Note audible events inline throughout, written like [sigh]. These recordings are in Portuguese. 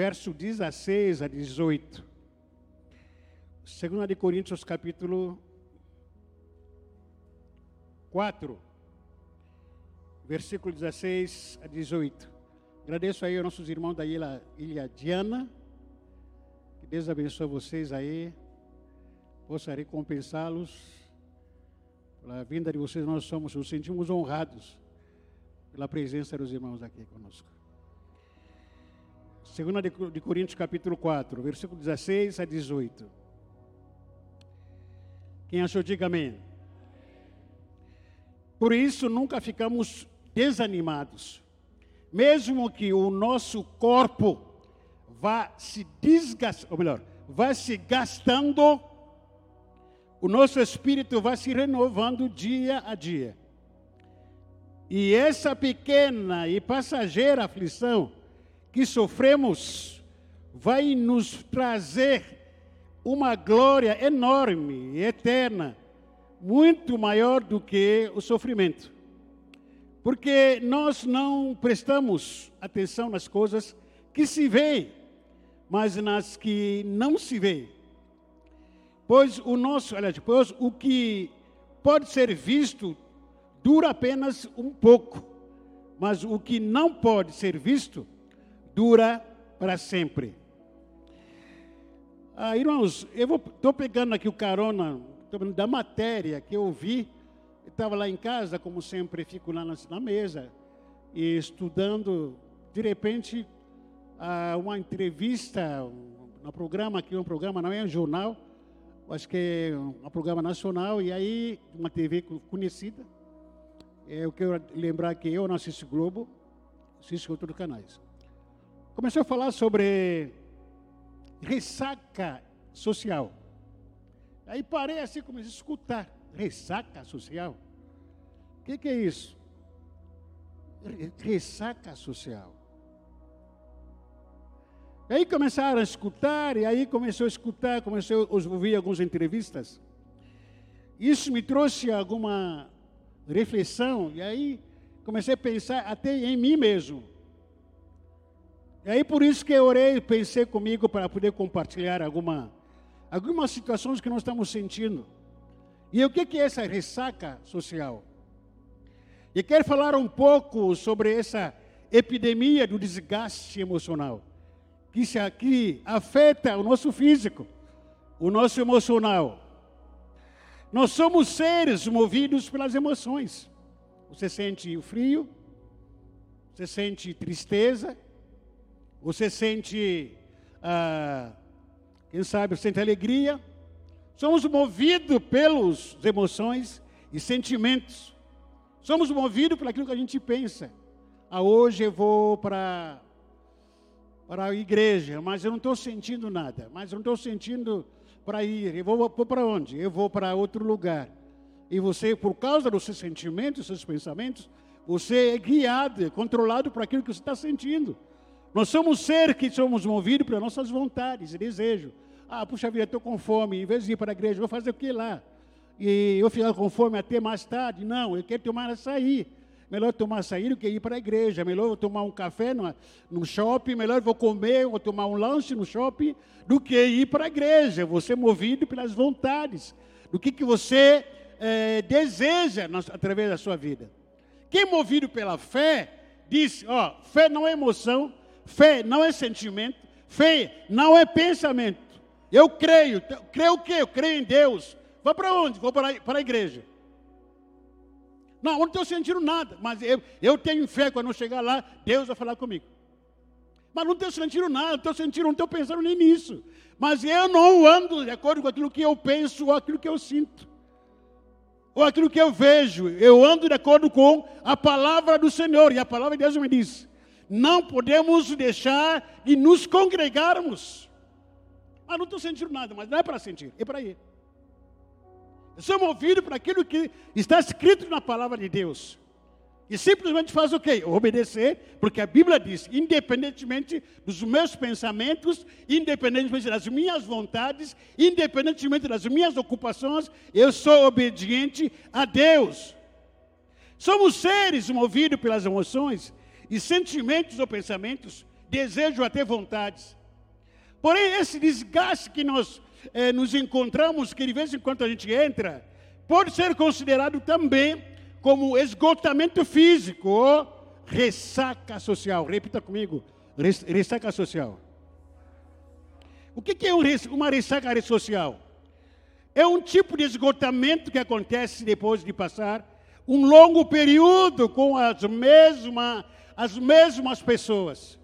verso 16 a 18. 2 de Coríntios, capítulo 4, versículo 16 a 18. Agradeço aí aos nossos irmãos da ilha, ilha Diana. Que Deus abençoe vocês aí. Possa recompensá-los. Pela vinda de vocês, nós somos, nos sentimos honrados pela presença dos irmãos aqui conosco. Segunda de, Coríntios, capítulo 4, versículo 16 a 18. Quem achou, diga amém. Por isso, nunca ficamos desanimados mesmo que o nosso corpo vá se desgastando, ou melhor, vá se gastando, o nosso espírito vai se renovando dia a dia. E essa pequena e passageira aflição que sofremos vai nos trazer uma glória enorme e eterna, muito maior do que o sofrimento. Porque nós não prestamos atenção nas coisas que se veem, mas nas que não se veem. Pois o nosso, aliás, pois o que pode ser visto dura apenas um pouco, mas o que não pode ser visto dura para sempre. Ah, irmãos, eu estou pegando aqui o carona da matéria que eu vi estava lá em casa, como sempre, fico lá na, na mesa, e estudando, de repente, uma entrevista no programa, aqui um programa, não é um jornal, acho que é um programa nacional, e aí, uma TV conhecida, é, eu quero lembrar que eu não assisto Globo, assisto outros canais. Começou a falar sobre ressaca social. Aí parei assim, comecei a escutar, ressaca social. O que, que é isso? Ressaca social. E aí começaram a escutar, e aí começou a escutar, começou a ouvir algumas entrevistas. Isso me trouxe alguma reflexão, e aí comecei a pensar até em mim mesmo. E aí por isso que eu orei, pensei comigo para poder compartilhar alguma, algumas situações que nós estamos sentindo. E o que, que é essa ressaca social? E quero falar um pouco sobre essa epidemia do desgaste emocional, que se aqui afeta o nosso físico, o nosso emocional. Nós somos seres movidos pelas emoções. Você sente o frio, você sente tristeza, você sente, ah, quem sabe, sente alegria. Somos movidos pelas emoções e sentimentos. Somos movidos por aquilo que a gente pensa. Ah, hoje eu vou para para a igreja, mas eu não estou sentindo nada. Mas eu não estou sentindo para ir. Eu vou, para onde? Eu vou para outro lugar. E você, por causa dos seus sentimentos, seus pensamentos, você é guiado, controlado por aquilo que você está sentindo. Nós somos seres que somos movidos pelas nossas vontades e desejos. Ah, puxa vida, estou com fome. Em vez de ir para a igreja, vou fazer o que lá? e eu ficar com fome até mais tarde. Não, eu quero tomar açaí. Melhor tomar açaí do que ir para a igreja. Melhor tomar um café no, no shopping. Melhor vou comer ou tomar um lanche no shopping do que ir para a igreja. Você é movido pelas vontades. Do que, que você é, deseja através da sua vida. Quem é movido pela fé, diz, ó, fé não é emoção, fé não é sentimento, fé não é pensamento. Eu creio, creio o quê? Eu creio em Deus. Vou para onde? Vou para, para a igreja. Não, eu não estou sentindo nada, mas eu, eu tenho fé quando eu chegar lá, Deus vai falar comigo. Mas não estou sentindo nada, não estou sentindo, não estou pensando nem nisso. Mas eu não ando de acordo com aquilo que eu penso ou aquilo que eu sinto. Ou aquilo que eu vejo. Eu ando de acordo com a palavra do Senhor. E a palavra de Deus me diz: não podemos deixar de nos congregarmos. Mas não estou sentindo nada, mas não é para sentir, é para ir. Eu sou movido por aquilo que está escrito na palavra de Deus. E simplesmente faz o quê? Obedecer, porque a Bíblia diz: independentemente dos meus pensamentos, independentemente das minhas vontades, independentemente das minhas ocupações, eu sou obediente a Deus. Somos seres movidos pelas emoções e sentimentos ou pensamentos desejo, até vontades. Porém, esse desgaste que nós eh, nos encontramos, que de vez em quando a gente entra, pode ser considerado também como esgotamento físico ou ressaca social. Repita comigo: ressaca social. O que é uma ressaca social? É um tipo de esgotamento que acontece depois de passar um longo período com as, mesma, as mesmas pessoas.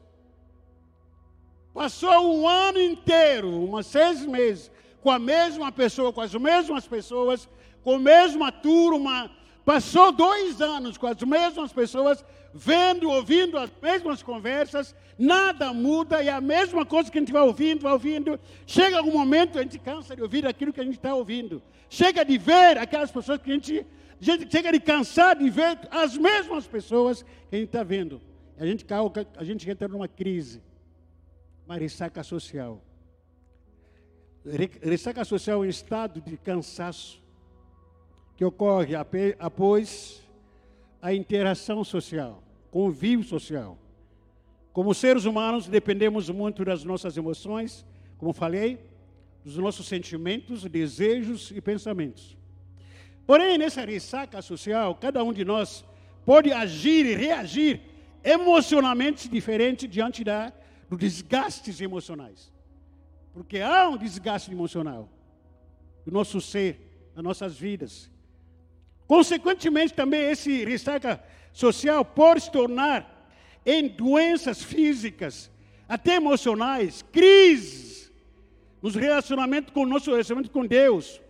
Passou um ano inteiro, umas seis meses, com a mesma pessoa, com as mesmas pessoas, com a mesma turma. Passou dois anos com as mesmas pessoas, vendo, ouvindo as mesmas conversas, nada muda, e a mesma coisa que a gente vai ouvindo, vai ouvindo. Chega algum momento, a gente cansa de ouvir aquilo que a gente está ouvindo. Chega de ver aquelas pessoas que a gente, gente chega de cansar de ver as mesmas pessoas que a gente está vendo. A gente, a gente entra numa crise, uma ressaca social. Ressaca social é um estado de cansaço que ocorre após a interação social convívio social. Como seres humanos, dependemos muito das nossas emoções, como falei, dos nossos sentimentos, desejos e pensamentos. Porém, nessa ressaca social, cada um de nós pode agir e reagir emocionalmente diferente diante da, dos desgastes emocionais. Porque há um desgaste emocional do nosso ser, das nossas vidas. Consequentemente, também esse ressaca social pode se tornar em doenças físicas, até emocionais, crises nos relacionamentos com o nosso relacionamento com Deus,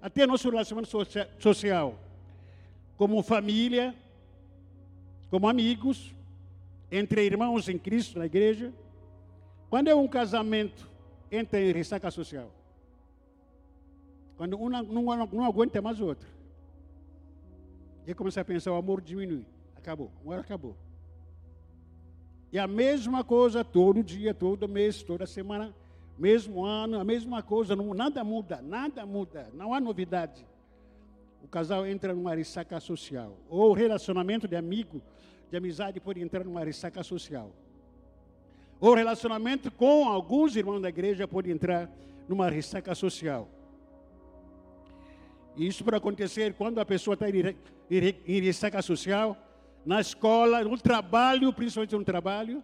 até nosso relacionamento social, como família, como amigos, entre irmãos em Cristo na igreja. Quando é um casamento, entra em ressaca social. Quando um não, aguenta mais o outro. E começa a pensar, o amor diminui. Acabou. Uma hora acabou. E a mesma coisa todo dia, todo mês, toda semana, mesmo ano, a mesma coisa, não, nada muda, nada muda, não há novidade. O casal entra numa ressaca social. Ou o relacionamento de amigo, de amizade, pode entrar numa ressaca social. Ou o relacionamento com alguns irmãos da igreja pode entrar numa ressaca social. E isso pode acontecer quando a pessoa está em ressaca social na escola, no trabalho, principalmente no trabalho,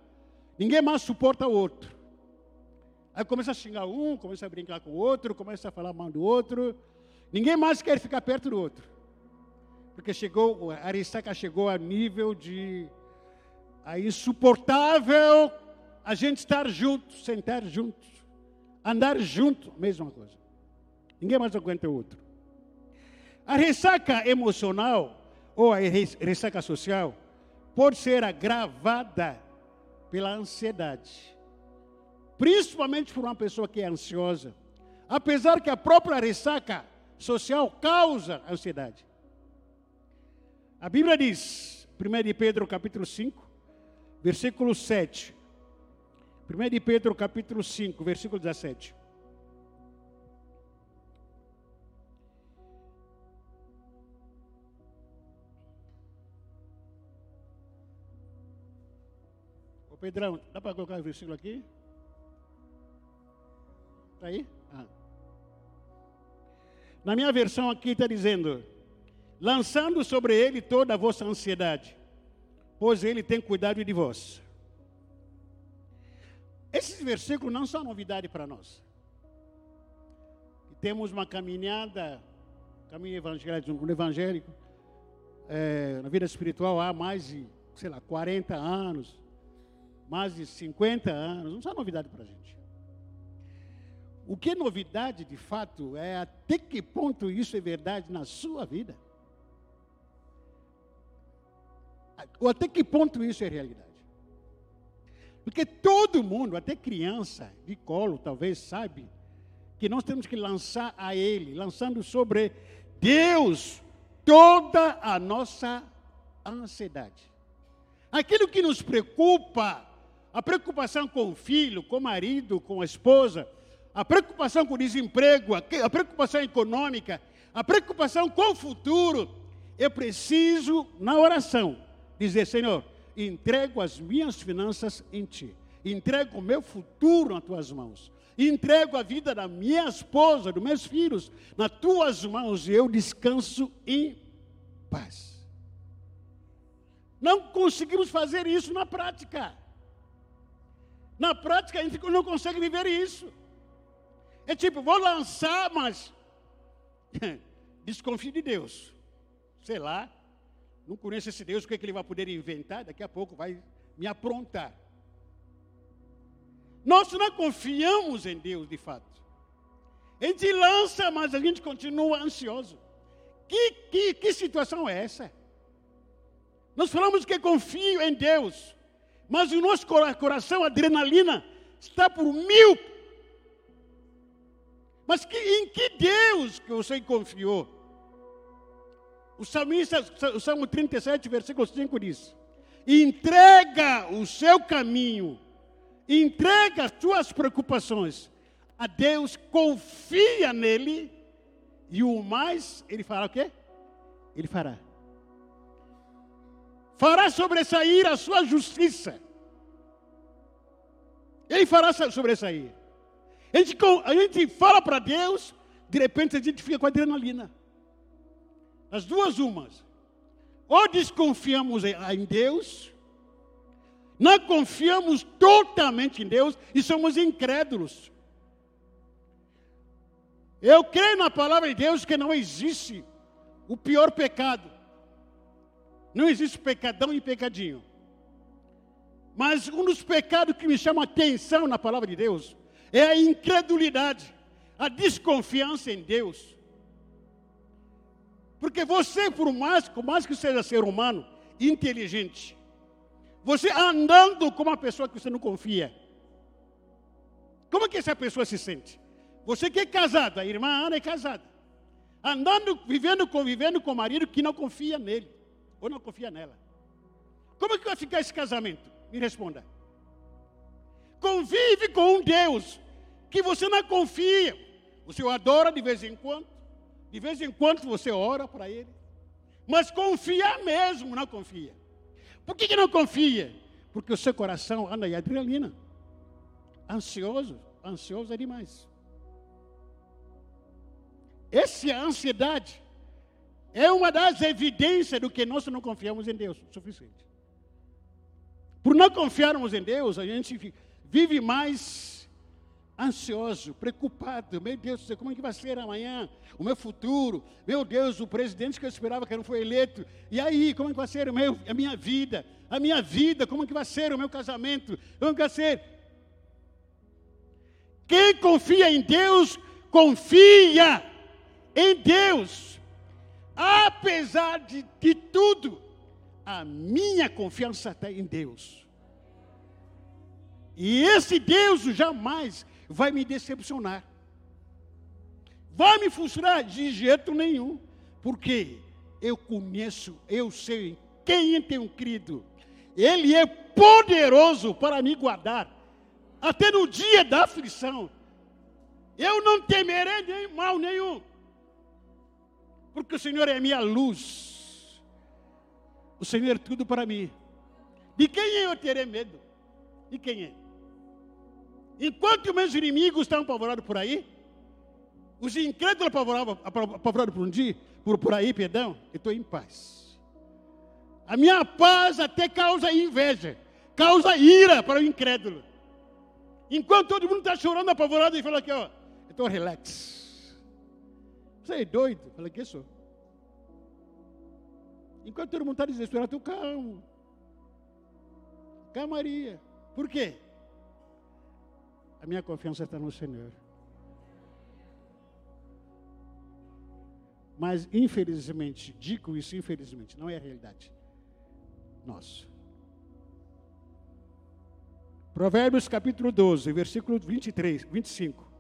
ninguém mais suporta o outro. Aí começa a xingar um, começa a brincar com o outro, começa a falar mal do outro. Ninguém mais quer ficar perto do outro. Porque chegou, a Arissaca chegou a nível de a insuportável a gente estar juntos, sentar juntos, andar junto, mesma coisa. Ninguém mais aguenta o outro. A ressaca emocional ou a ressaca social pode ser agravada pela ansiedade. Principalmente por uma pessoa que é ansiosa. Apesar que a própria ressaca social causa ansiedade. A Bíblia diz, 1 Pedro capítulo 5, versículo 7. 1 Pedro capítulo 5, versículo 17. Pedrão, dá para colocar o versículo aqui? Está aí? Ah. Na minha versão aqui está dizendo: lançando sobre ele toda a vossa ansiedade, pois ele tem cuidado de vós. Esses versículos não são novidade para nós. Temos uma caminhada, caminho evangélico, evangélico, é, na vida espiritual há mais de, sei lá, 40 anos mais de 50 anos, não é novidade para a gente. O que é novidade, de fato, é até que ponto isso é verdade na sua vida. Ou até que ponto isso é realidade. Porque todo mundo, até criança de colo, talvez sabe que nós temos que lançar a Ele, lançando sobre Deus toda a nossa ansiedade. Aquilo que nos preocupa, a preocupação com o filho, com o marido, com a esposa, a preocupação com o desemprego, a preocupação econômica, a preocupação com o futuro. Eu preciso, na oração, dizer: Senhor, entrego as minhas finanças em Ti. entrego o meu futuro nas tuas mãos. Entrego a vida da minha esposa, dos meus filhos, nas tuas mãos e eu descanso em paz. Não conseguimos fazer isso na prática. Na prática, a gente não consegue viver isso. É tipo, vou lançar, mas [laughs] desconfio de Deus. Sei lá, não conheço esse Deus, o que, é que ele vai poder inventar? Daqui a pouco vai me aprontar. Nós não confiamos em Deus de fato. A gente lança, mas a gente continua ansioso. Que, que, que situação é essa? Nós falamos que confio em Deus, mas o nosso coração, adrenalina, está por mil. Mas que, em que Deus que você confiou? O salmista, o Salmo 37, versículo 5 diz: entrega o seu caminho, entrega as suas preocupações a Deus, confia nele, e o mais, ele fará o quê? Ele fará. Fará sobressair a sua justiça. Ele fará sobressair. A gente, a gente fala para Deus, de repente a gente fica com adrenalina. As duas umas. Ou desconfiamos em Deus, não confiamos totalmente em Deus e somos incrédulos. Eu creio na palavra de Deus que não existe o pior pecado. Não existe pecadão e pecadinho. Mas um dos pecados que me chama atenção na palavra de Deus é a incredulidade, a desconfiança em Deus. Porque você, por mais, por mais que seja ser humano, inteligente, você andando com uma pessoa que você não confia, como é que essa pessoa se sente? Você que é casado, a irmã Ana é casada, andando, vivendo, convivendo com o marido que não confia nele, ou não confia nela. Como é que vai ficar esse casamento? Me responda. Convive com um Deus que você não confia. O adora de vez em quando. De vez em quando você ora para ele. Mas confia mesmo, não confia. Por que, que não confia? Porque o seu coração anda em adrenalina. Ansioso. Ansioso é demais. Essa ansiedade é uma das evidências do que nós não confiamos em Deus o suficiente. Por não confiarmos em Deus, a gente vive mais ansioso, preocupado. Meu Deus, como é que vai ser amanhã? O meu futuro? Meu Deus, o presidente que eu esperava que não foi eleito. E aí, como é que vai ser o meu, a minha vida? A minha vida, como é que vai ser o meu casamento? Como é que vai ser? Quem confia em Deus, confia em Deus. Apesar de, de tudo, a minha confiança está em Deus. E esse Deus jamais vai me decepcionar. Vai me frustrar? De jeito nenhum. Porque eu conheço, eu sei quem tenho crido. Ele é poderoso para me guardar. Até no dia da aflição. Eu não temerei nem mal nenhum. Porque o Senhor é minha luz. O Senhor é tudo para mim. De quem eu terei medo? De quem é? Enquanto meus inimigos estão apavorados por aí, os incrédulos apavorados por um dia, por, por aí, perdão, eu estou em paz. A minha paz até causa inveja, causa ira para o incrédulo. Enquanto todo mundo está chorando, apavorado, ele fala aqui, ó, eu estou relax. Você é doido? Fala que sou. Enquanto todo mundo está desesperado, eu estou calmo. Calmaria. Por quê? A minha confiança está no Senhor. Mas, infelizmente, digo isso, infelizmente, não é a realidade. Nossa. Provérbios capítulo 12, versículo 23, 25.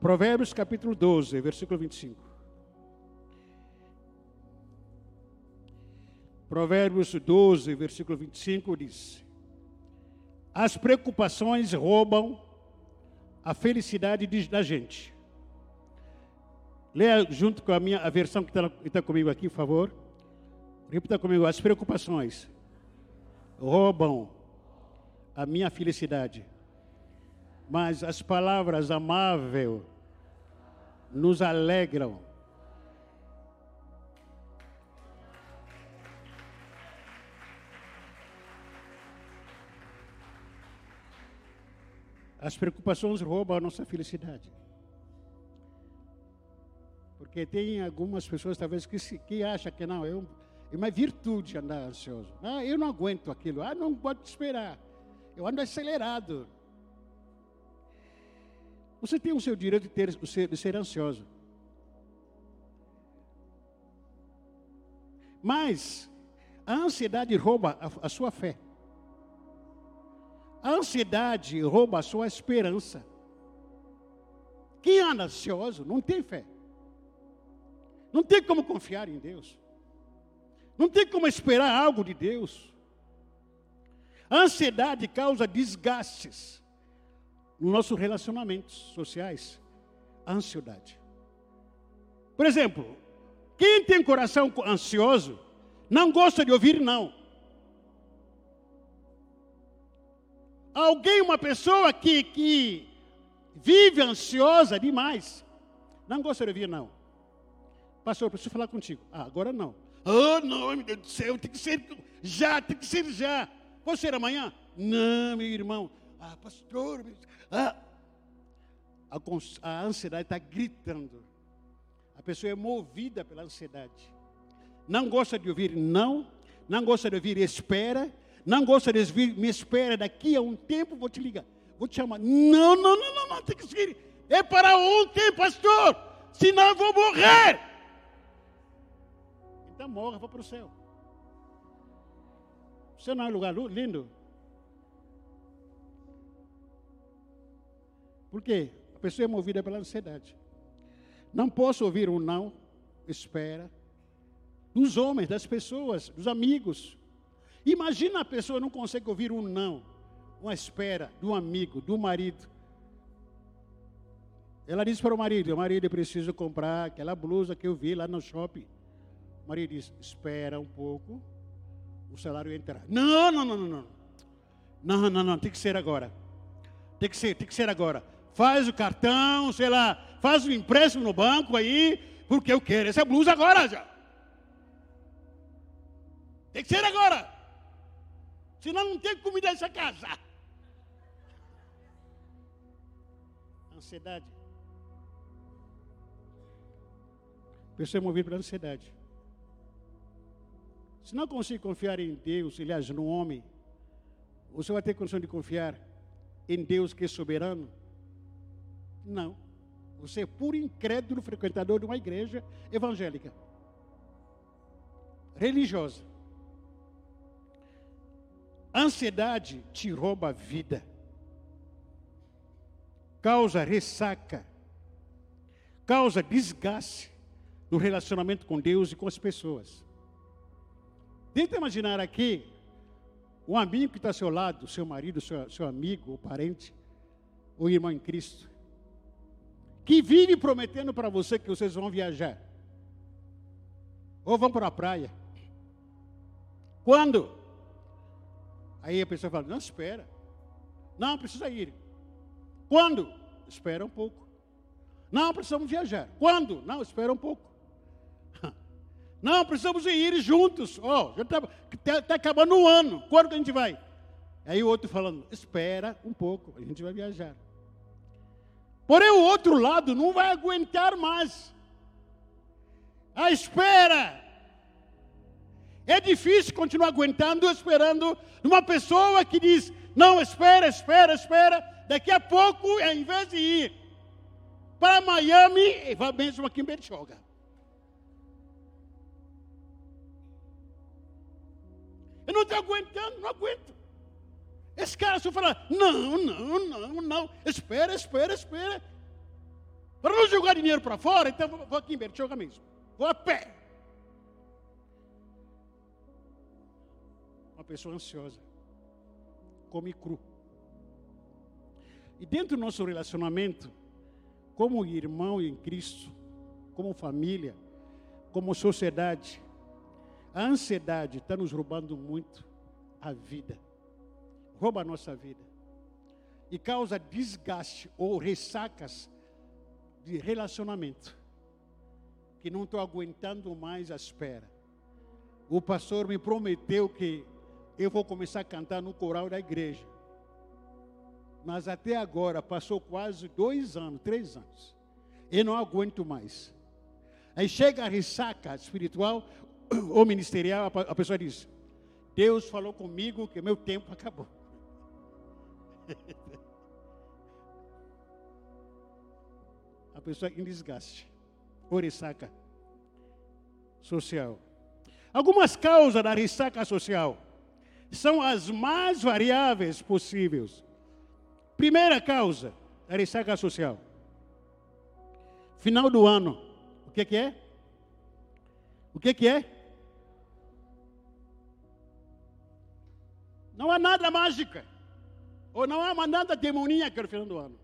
Provérbios capítulo 12, versículo 25. Provérbios 12, versículo 25 diz: as preocupações roubam a felicidade da gente. Leia junto com a minha a versão que está tá comigo aqui, por favor. Repita comigo. As preocupações roubam a minha felicidade. Mas as palavras amável nos alegram. As preocupações roubam a nossa felicidade. Porque tem algumas pessoas, talvez, que, se, que acham que não, eu, é uma virtude andar ansioso. Ah, eu não aguento aquilo. Ah, não pode esperar. Eu ando acelerado. Você tem o seu direito de, ter, de, ser, de ser ansioso. Mas a ansiedade rouba a, a sua fé. A ansiedade rouba a sua esperança. Quem anda ansioso não tem fé. Não tem como confiar em Deus. Não tem como esperar algo de Deus. A ansiedade causa desgastes nos nossos relacionamentos sociais. A ansiedade. Por exemplo, quem tem coração ansioso não gosta de ouvir não. Alguém, uma pessoa que, que vive ansiosa demais, não gosta de ouvir não. Pastor, preciso falar contigo. Ah, agora não. Ah, não, meu Deus do céu, tem que ser já, tem que ser já. Pode ser amanhã? Não, meu irmão. Ah, pastor, ah. A, a ansiedade está gritando. A pessoa é movida pela ansiedade. Não gosta de ouvir não, não gosta de ouvir espera, não gosta de ouvir me espera, daqui a um tempo vou te ligar. Vou te chamar. Não, não, não, não, não, tem que seguir. É para ontem, pastor, senão eu vou morrer. Então morra, vá para o céu. Você não é um lugar lindo? Por quê? A pessoa é movida pela ansiedade. Não posso ouvir um não, espera. Dos homens, das pessoas, dos amigos. Imagina a pessoa não consegue ouvir um não, uma espera um amigo, do marido. Ela disse para o marido: marido, eu preciso comprar aquela blusa que eu vi lá no shopping. Maria diz: Espera um pouco, o salário entrar. Não, não, não, não, não. Não, não, não, tem que ser agora. Tem que ser, tem que ser agora. Faz o cartão, sei lá, faz o empréstimo no banco aí, porque eu quero essa blusa agora já. Tem que ser agora. Senão não tem comida nessa casa. Ansiedade. Pessoa é movida pela ansiedade. Se não conseguir confiar em Deus, aliás, no homem, você vai ter condição de confiar em Deus que é soberano? Não. Você é puro incrédulo frequentador de uma igreja evangélica, religiosa. Ansiedade te rouba a vida, causa ressaca, causa desgaste no relacionamento com Deus e com as pessoas. Tenta imaginar aqui um amigo que está ao seu lado, seu marido, seu, seu amigo, ou parente, ou irmão em Cristo, que vive prometendo para você que vocês vão viajar, ou vão para a praia. Quando? Aí a pessoa fala: Não, espera. Não, precisa ir. Quando? Espera um pouco. Não, precisamos viajar. Quando? Não, espera um pouco. [laughs] Não, precisamos ir juntos. Ó, oh, já está tá, tá acabando o ano. Quando que a gente vai? Aí o outro falando, espera um pouco, a gente vai viajar. Porém, o outro lado não vai aguentar mais. A espera. É difícil continuar aguentando, esperando uma pessoa que diz: Não, espera, espera, espera. Daqui a pouco, ao invés de ir para Miami, vai mesmo aqui em Bertioga. Eu não estou aguentando, não aguento. Esse cara só fala, não, não, não, não, espera, espera, espera. Para não jogar dinheiro para fora, então vou aqui em Bertioga mesmo. Vou a pé. Pessoa ansiosa. Come cru. E dentro do nosso relacionamento, como irmão em Cristo, como família, como sociedade, a ansiedade está nos roubando muito a vida. rouba a nossa vida e causa desgaste ou ressacas de relacionamento que não estou aguentando mais a espera. O pastor me prometeu que eu vou começar a cantar no coral da igreja. Mas até agora, passou quase dois anos, três anos. Eu não aguento mais. Aí chega a ressaca espiritual [clears throat] ou ministerial, a pessoa diz: Deus falou comigo que meu tempo [laughs] acabou. a pessoa em desgaste, ou ressaca social. Algumas causas da ressaca social são as mais variáveis possíveis. Primeira causa da ressaca social. Final do ano. O que, que é? O que, que é? Não há nada mágica. Ou não há nada demoníaca no final do ano.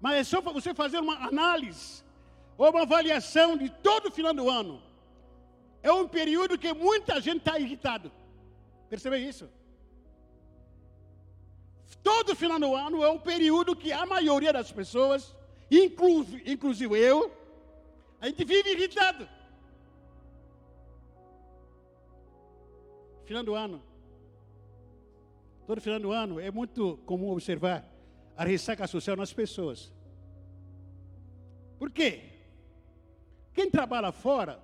Mas é só você fazer uma análise ou uma avaliação de todo o final do ano. É um período que muita gente está irritado. Percebe isso? Todo final do ano é um período que a maioria das pessoas, inclusive, eu, a gente vive irritado. Final do ano. Todo final do ano é muito comum observar a ressaca social nas pessoas. Por quê? Quem trabalha fora,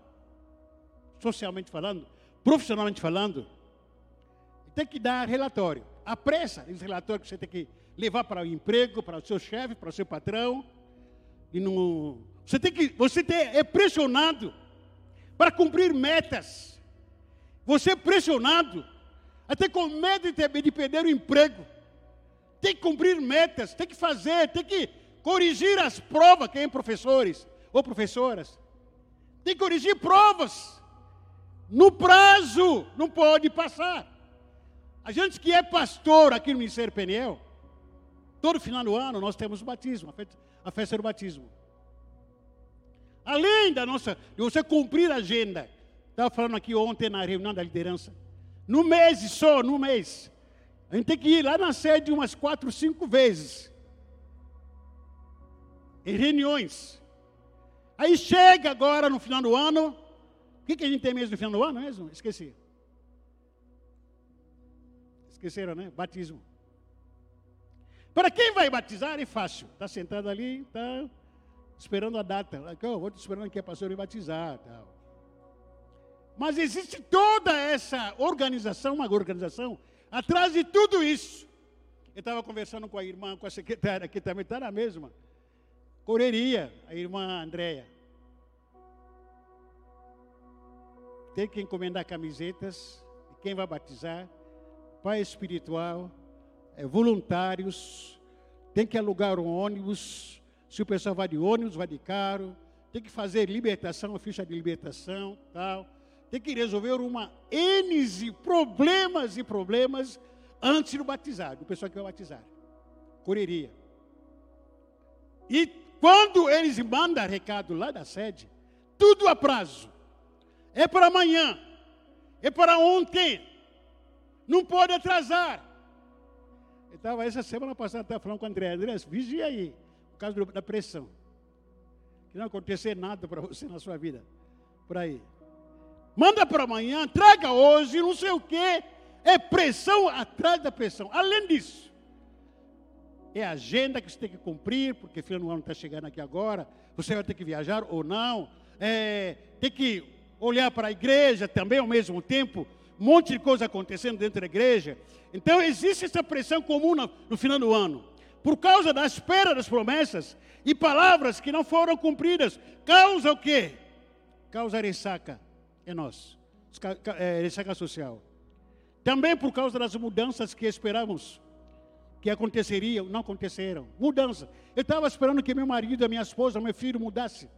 socialmente falando, profissionalmente falando, tem que dar relatório. A pressa esse relatório que você tem que levar para o emprego, para o seu chefe, para o seu patrão. E no, você tem que, você tem, é pressionado para cumprir metas. Você é pressionado, até com medo de, de perder o emprego. Tem que cumprir metas, tem que fazer, tem que corrigir as provas, quem é professores ou professoras. Tem que corrigir provas. No prazo, não pode passar. A gente que é pastor aqui no Ministério Peniel, todo final do ano nós temos o batismo, a festa do batismo. Além da nossa, de você cumprir a agenda, estava falando aqui ontem na reunião da liderança, no mês só, no mês, a gente tem que ir lá na sede umas quatro, cinco vezes, em reuniões. Aí chega agora no final do ano. O que, que a gente tem mesmo no final do ano mesmo? Esqueci. Esqueceram, né? Batismo. Para quem vai batizar é fácil. Está sentado ali, está esperando a data. Oh, vou te esperando que a pastor me batizar. Tal. Mas existe toda essa organização, uma organização, atrás de tudo isso. Eu estava conversando com a irmã, com a secretária, que também está na mesma. Correria, a irmã Andréia. Tem que encomendar camisetas. Quem vai batizar? Pai espiritual, é, voluntários. Tem que alugar um ônibus. Se o pessoal vai de ônibus, vai de carro. Tem que fazer libertação, ficha de libertação, tal. Tem que resolver uma N de problemas e problemas antes do batizado, do pessoal que vai batizar. Correria. E quando eles mandam recado lá da sede, tudo a prazo. É para amanhã. É para ontem. Não pode atrasar. Eu estava essa semana passada estava falando com o André. André, vigia aí, por causa da pressão. Que não acontecer nada para você na sua vida. Por aí. Manda para amanhã, traga hoje, não sei o quê. É pressão atrás da pressão. Além disso, é a agenda que você tem que cumprir, porque filho do ano está chegando aqui agora, você vai ter que viajar ou não, é, tem que olhar para a igreja também ao mesmo tempo, um monte de coisa acontecendo dentro da igreja. Então existe essa pressão comum no, final do ano, por causa da espera das promessas e palavras que não foram cumpridas. Causa o quê? Causa ressaca em nós, é, ressaca social. Também por causa das mudanças que esperamos que aconteceriam, não aconteceram. Mudança. Eu estava esperando que meu marido, minha esposa, meu filho mudasse.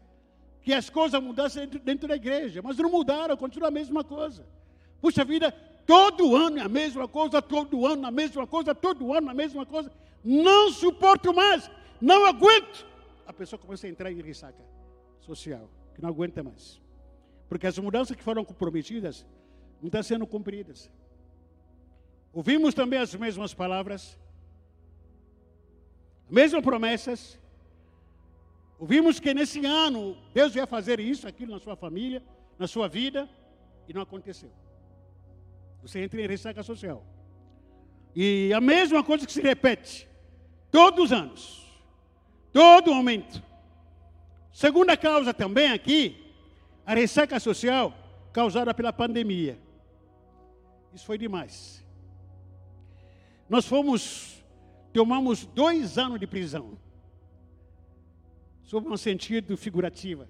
Que as coisas mudassem dentro, dentro da igreja. Mas não mudaram, continua a mesma coisa. Puxa vida, todo ano é a mesma coisa, todo ano a mesma coisa, todo ano a mesma coisa. Não suporto mais, não aguento. A pessoa começa a entrar em ressaca social, que não aguenta mais. Porque as mudanças que foram comprometidas não estão sendo cumpridas. Ouvimos também as mesmas palavras, mesmas promessas. Ouvimos que nesse ano Deus ia fazer isso, aquilo na sua família, na sua vida, e não aconteceu. Você entra em ressaca social. E a mesma coisa que se repete todos os anos, todo momento. Segunda causa também aqui, a ressaca social causada pela pandemia. Isso foi demais. Nós fomos, tomamos dois anos de prisão. Sob um sentido figurativo.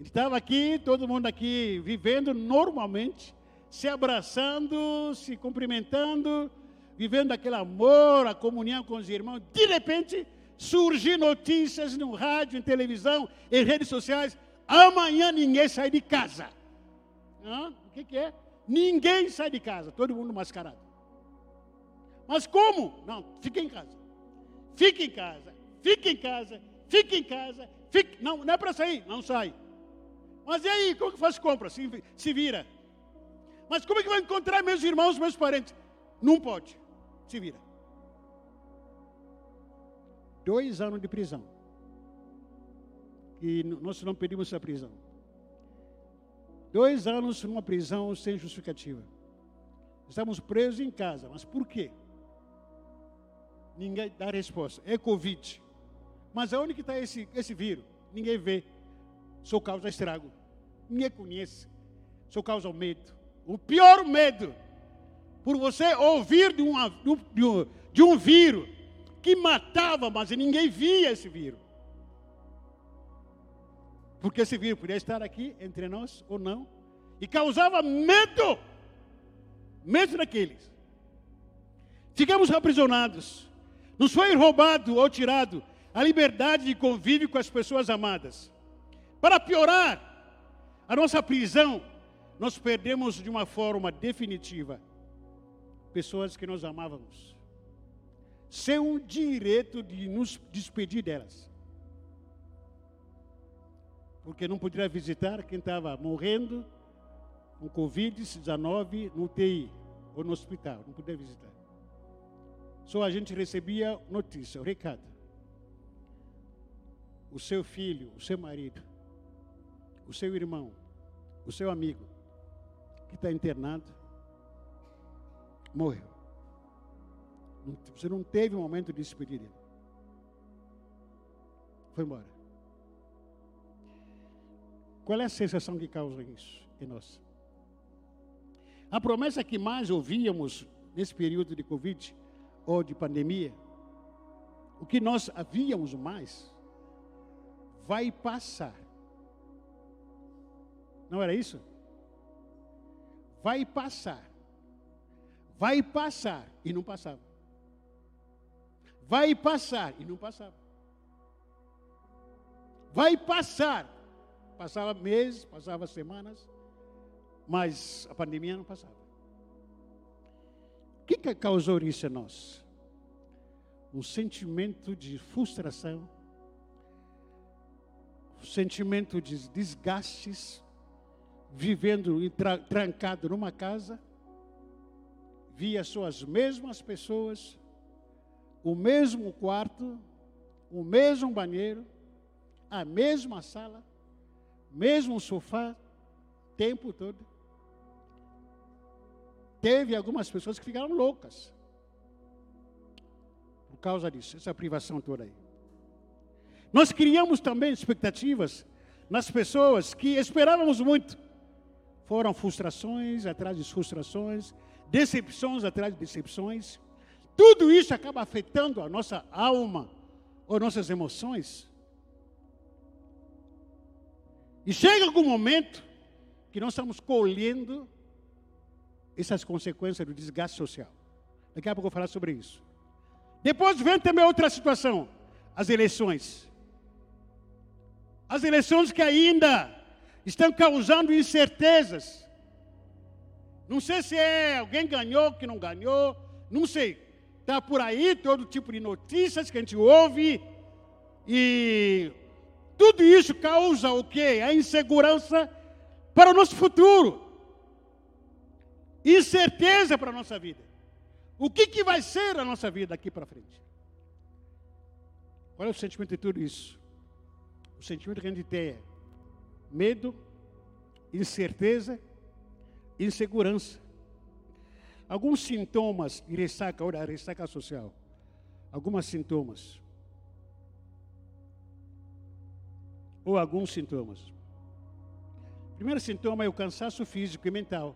Estava aqui, todo mundo aqui vivendo normalmente, se abraçando, se cumprimentando, vivendo aquele amor, a comunhão com os irmãos. De repente, surgem notícias no rádio, em televisão, em redes sociais. Amanhã ninguém sai de casa. Hã? O que, que é? Ninguém sai de casa, todo mundo mascarado. Mas como? Não, fique em casa. Fique em casa, fique em casa, fique em casa. Fique... Não, não é para sair, não sai. Mas e aí, como que faz compra? Se, se vira. Mas como é que vai encontrar meus irmãos, meus parentes? Não pode. Se vira. Dois anos de prisão. E nós não pedimos essa prisão. Dois anos numa prisão sem justificativa. Estamos presos em casa. Mas por quê? Ninguém dá resposta. É Covid. Mas aonde que está esse, esse vírus? Ninguém vê sou causa estrago. Ninguém conhece. Sou causa medo. O pior medo, por você ouvir de, uma, de, um, de um vírus que matava, mas ninguém via esse vírus. Porque esse vírus podia estar aqui entre nós ou não. E causava medo. Medo daqueles. Ficamos aprisionados. Nos foi roubado ou tirado a liberdade de convívio com as pessoas amadas. Para piorar a nossa prisão, nós perdemos de uma forma definitiva pessoas que nós amávamos, sem o direito de nos despedir delas. Porque não poderia visitar quem estava morrendo com Covid-19 no UTI ou no hospital, não podia visitar. Só a gente recebia notícia, o recado. O seu filho, o seu marido, o seu irmão, o seu amigo, que está internado, morreu. Você não teve um momento de despedir dele. Foi embora. Qual é a sensação que causa isso em nós? A promessa que mais ouvíamos nesse período de Covid ou de pandemia, o que nós havíamos mais, vai passar. Não era isso? Vai passar. Vai passar e não passava. Vai passar e não passava. Vai passar. Passava meses, passava semanas, mas a pandemia não passava. O que, que causou isso em nós? Um sentimento de frustração, um sentimento de desgastes, vivendo tra trancado numa casa, via suas mesmas pessoas, o mesmo quarto, o mesmo banheiro, a mesma sala, mesmo sofá, tempo todo. Teve algumas pessoas que ficaram loucas por causa disso, essa privação toda aí. Nós criamos também expectativas nas pessoas que esperávamos muito foram frustrações atrás de frustrações, decepções atrás de decepções. Tudo isso acaba afetando a nossa alma ou nossas emoções. E chega algum momento que nós estamos colhendo essas consequências do desgaste social. Daqui a pouco eu vou falar sobre isso. Depois vem também outra situação, as eleições. As eleições que ainda estão causando incertezas. Não sei se é alguém ganhou, que não ganhou, não sei. Está por aí todo tipo de notícias que a gente ouve. E tudo isso causa o quê? A insegurança para o nosso futuro. incerteza para a nossa vida. O que, que vai ser a nossa vida daqui para frente? Qual é o sentimento de tudo isso? O sentimento que a gente tem é medo, incerteza, insegurança. Alguns sintomas de ressaca, olha, ressaca social. Alguns sintomas. Ou alguns sintomas. Primeiro sintoma é o cansaço físico e mental.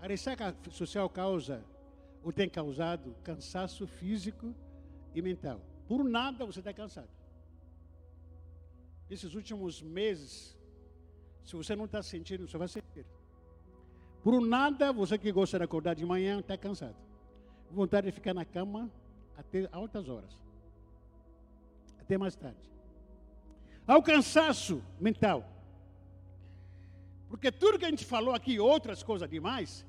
A ressaca social causa, ou tem causado, cansaço físico e mental. Por nada você está cansado. Nesses últimos meses, se você não está sentindo, você vai sentir. Por nada, você que gosta de acordar de manhã está cansado. Vontade de ficar na cama até altas horas. Até mais tarde. Ao cansaço mental. Porque tudo que a gente falou aqui, outras coisas demais,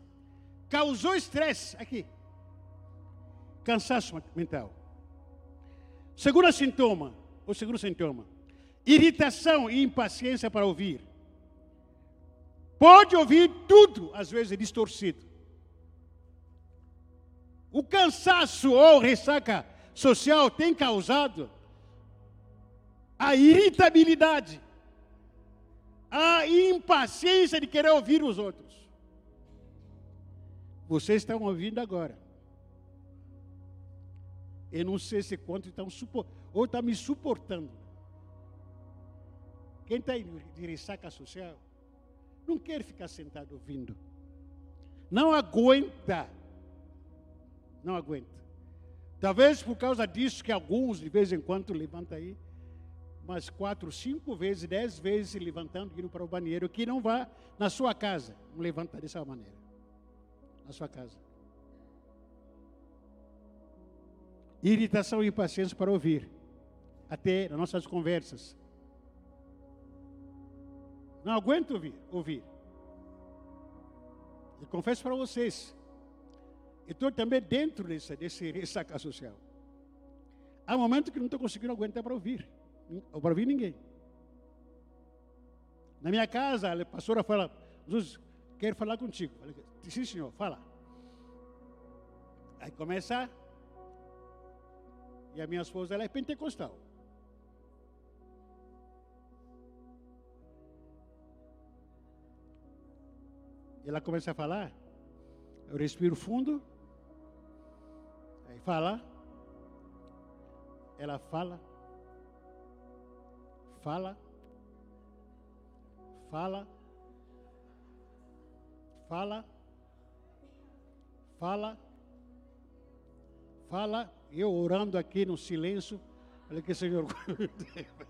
causou estresse aqui. Cansaço mental. Segundo sintoma, o segundo sintoma, irritação e impaciência para ouvir. Pode ouvir tudo, às vezes distorcido. O cansaço ou ressaca social tem causado a irritabilidade, a impaciência de querer ouvir os outros. Vocês estão ouvindo agora. Eu não sei se quanto estão suportando, ou está me suportando. Quem está em ressaca social não quer ficar sentado ouvindo. Não aguenta. Não aguenta. Talvez por causa disso que alguns de vez em quando levantam aí, umas quatro, cinco vezes, dez vezes se levantando, indo para o banheiro, que não vá na sua casa. Não levanta dessa maneira. Na sua casa. irritação e impaciência para ouvir, até nas nossas conversas. Não aguento ouvir. ouvir. E confesso para vocês, estou também dentro desse, desse ressaca social. Há momentos que não estou conseguindo aguentar para ouvir, ou para ouvir ninguém. Na minha casa, a pastora fala, Jesus, quero falar contigo. Falei, Sim, senhor, fala. Aí começa e a minha esposa ela é pentecostal. Ela começa a falar, eu respiro fundo, aí fala, ela fala, fala, fala, fala, fala, fala, eu orando aqui no silêncio, falei que Senhor,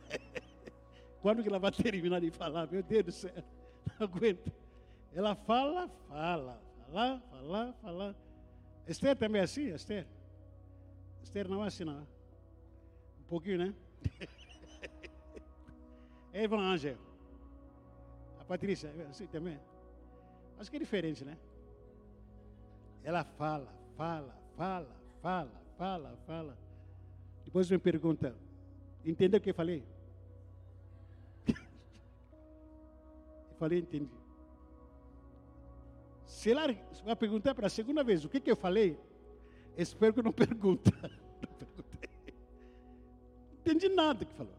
[laughs] quando que ela vai terminar de falar? Meu Deus do céu, não aguento. Ela fala, fala, fala, fala, fala. Esther também é assim, Esther? Esther não é assim, não. Um pouquinho, né? [laughs] É Evan Angel. A Patrícia, é assim também. Acho que é diferente, né? Ela fala, fala, fala, fala, fala, fala. Depois me pergunta, entendeu o que eu falei? [laughs] eu falei, entendi. Se ela vai perguntar para a segunda vez o que, que eu falei, espero que não [laughs] pergunte. Não perguntei. Entendi nada que falou.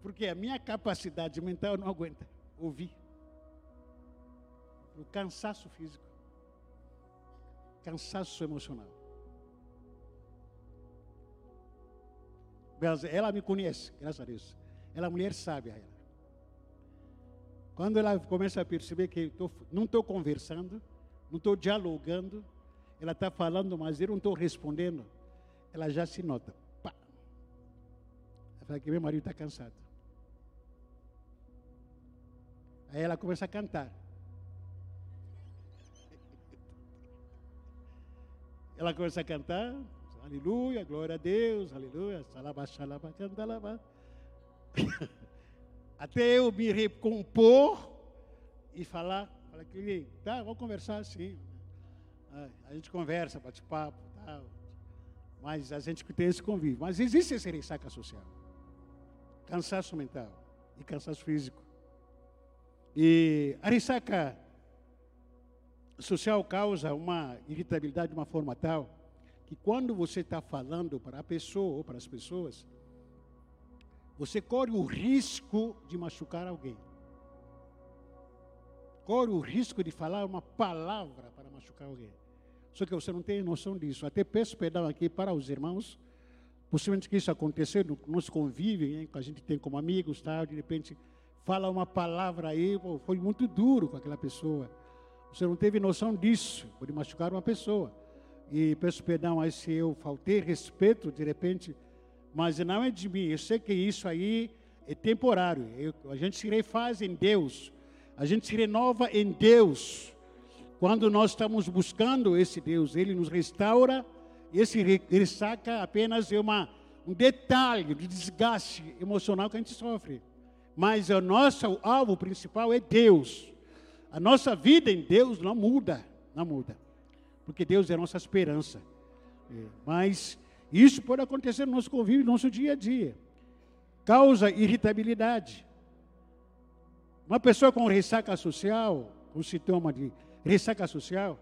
Porque a minha capacidade mental não aguenta ouvir. O cansaço físico cansaço emocional. Ela me conhece, graças a Deus. Ela é mulher sábia. Ela. Quando ela começa a perceber que tô, não estou conversando, não estou dialogando, ela está falando, mas eu não estou respondendo, ela já se nota. Pá. Ela fala que meu marido está cansado. Aí ela começa a cantar. [laughs] Ela começa a cantar, aleluia, glória a Deus, aleluia, salaba, salaba, cantalaba. [laughs] Até eu me recompor e falar, falar que, tá, vamos conversar assim. A gente conversa, bate papo, tal. Mas a gente tem esse convívio. Mas existe esse ressaca social. Cansaço mental e cansaço físico. E a ressaca social causa uma irritabilidade de uma forma tal que quando você está falando para a pessoa ou para as pessoas, você corre o risco de machucar alguém. Corre o risco de falar uma palavra para machucar alguém. Só que você não tem noção disso. Até peço perdão aqui para os irmãos. Possivelmente que isso aconteceu no nosso convívio, hein, que a gente tem como amigos, tal, de repente fala uma palavra aí, foi muito duro com aquela pessoa. Você não teve noção disso, pode machucar uma pessoa. E peço perdão aí se eu faltei respeito, de repente, mas não é de mim. Eu sei que isso aí é temporário. Eu, a gente se refaz em Deus, a gente se renova em Deus. Quando nós estamos buscando esse Deus, Ele nos restaura. Esse ressaca apenas é uma, um detalhe de desgaste emocional que a gente sofre. Mas o nosso alvo principal é Deus. A nossa vida em Deus não muda, não muda. Porque Deus é a nossa esperança. É, mas isso pode acontecer no nosso convívio, no nosso dia a dia. Causa irritabilidade. Uma pessoa com ressaca social, com sintoma de ressaca social,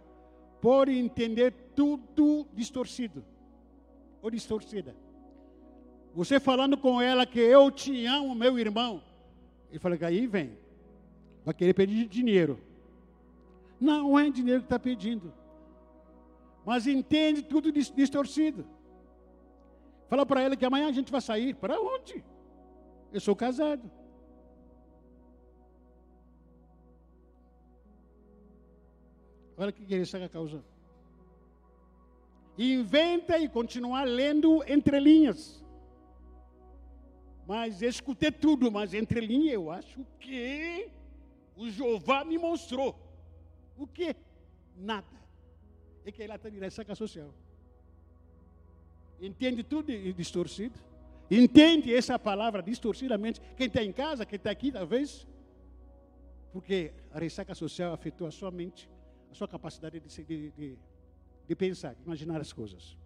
pode entender tudo distorcido ou distorcida. Você falando com ela que eu te amo, meu irmão, ele fala que aí vem, vai querer pedir dinheiro. Não é dinheiro que está pedindo, mas entende tudo distorcido. Fala para ela que amanhã a gente vai sair. Para onde? Eu sou casado. Olha que ele está causando. Inventa e continuar lendo entre linhas. Mas escutei tudo, mas entre linhas eu acho que o Jeová me mostrou. O quê? Nada. É que ela está de ressaca social. Entende tudo distorcido? Entende essa palavra distorcidamente? Quem está em casa, quem está aqui, talvez? Porque a ressaca social afetou a sua mente a sua capacidade de, de, de, de pensar, de imaginar as coisas.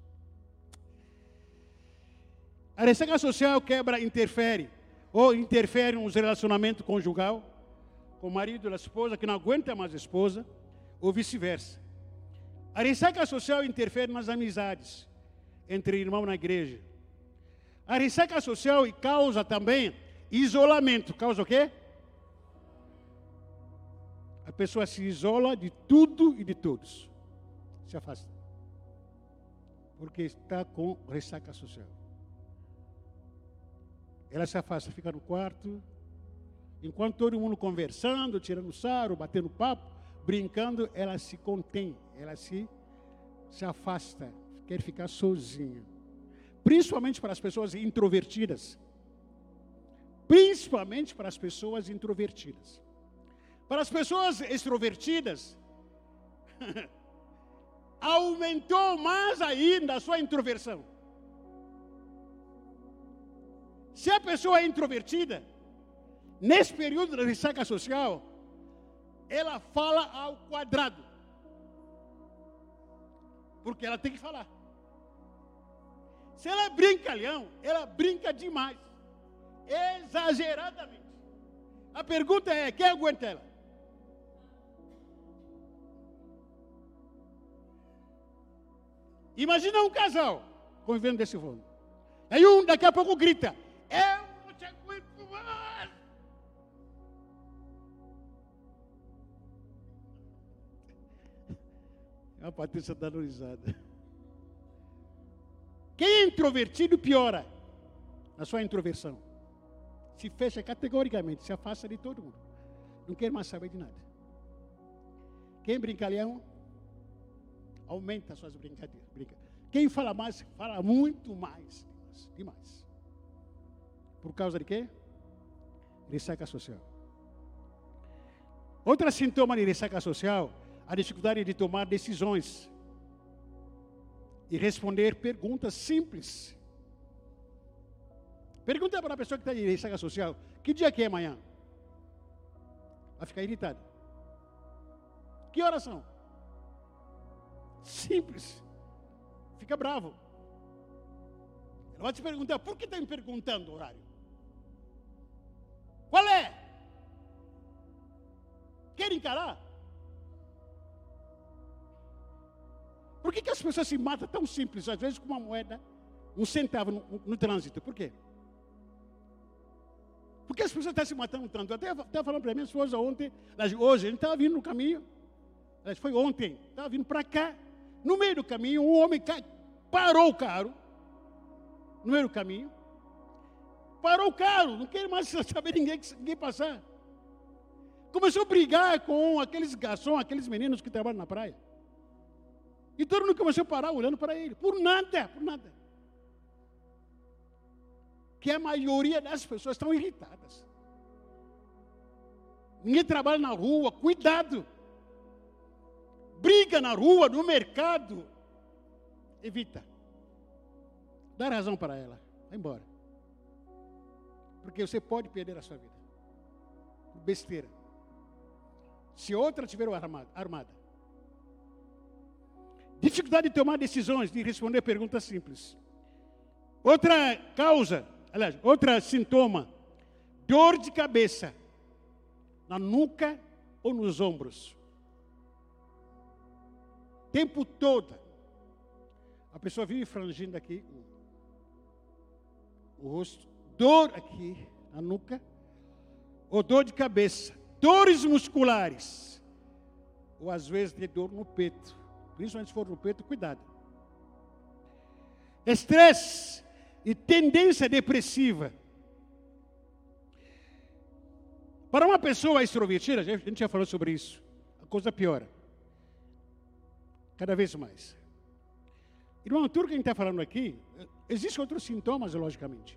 A ressaca social quebra, interfere, ou interfere nos relacionamentos conjugal, com o marido e a esposa, que não aguenta mais a esposa, ou vice-versa. A ressaca social interfere nas amizades entre irmãos na igreja. A ressaca social causa também isolamento. Causa o quê? a pessoa se isola de tudo e de todos. Se afasta. Porque está com ressaca social. Ela se afasta, fica no quarto. Enquanto todo mundo conversando, tirando sarro, batendo papo, brincando, ela se contém, ela se, se afasta, quer ficar sozinha. Principalmente para as pessoas introvertidas. Principalmente para as pessoas introvertidas. Para as pessoas extrovertidas, [laughs] aumentou mais ainda a sua introversão. Se a pessoa é introvertida, nesse período de ressaca social, ela fala ao quadrado. Porque ela tem que falar. Se ela é brincalhão, ela brinca demais. Exageradamente. A pergunta é: quem aguenta ela? Imagina um casal convivendo desse modo. Aí um daqui a pouco grita: Eu não te aguento mais. A Patrícia está risada. Quem é introvertido piora na sua introversão. Se fecha categoricamente, se afasta de todo mundo. Não quer mais saber de nada. Quem brincalhão aumenta suas brincadeiras. Brinca. Quem fala mais, fala muito mais. Demais. Por causa de quê? Ressaca social. Outro sintoma de ressaca social, a dificuldade de tomar decisões e responder perguntas simples. Pergunta para a pessoa que está de ressaca social: que dia que é amanhã? Vai ficar irritado. Que horas são? Simples. Fica bravo. Ela vai te perguntar, por que está me perguntando o horário? Qual é? encarar. Por que, que as pessoas se matam tão simples, às vezes com uma moeda, um centavo no, no, trânsito? Por quê? Por que as pessoas estão se matando tanto? Até estava falando para minha esposa ontem, hoje, a gente estava vindo no caminho, foi ontem, estava vindo para cá, no meio do caminho, um homem parou o carro, no meio do caminho, parou o carro, não quer mais [laughs] saber ninguém, ninguém passar. Começou a brigar com aqueles garçons, aqueles meninos que trabalham na praia. E todo mundo começou a parar olhando para ele, por nada, por nada. Que a maioria das pessoas estão irritadas. Ninguém trabalha na rua, cuidado. Briga na rua, no mercado. Evita. Dá razão para ela. Vai embora. Porque você pode perder a sua vida. Besteira. Se outra tiver armada, armada. Dificuldade de tomar decisões, de responder perguntas simples. Outra causa, aliás, outra sintoma, dor de cabeça na nuca ou nos ombros. Tempo todo. A pessoa vive frangindo aqui o, o rosto, dor aqui na nuca, ou dor de cabeça, dores musculares, ou às vezes de dor no peito principalmente se for no peito, cuidado. Estresse e tendência depressiva. Para uma pessoa extrovertida, a gente já falou sobre isso, a coisa piora. Cada vez mais. Irmão, tudo que a gente está falando aqui, existem outros sintomas, logicamente.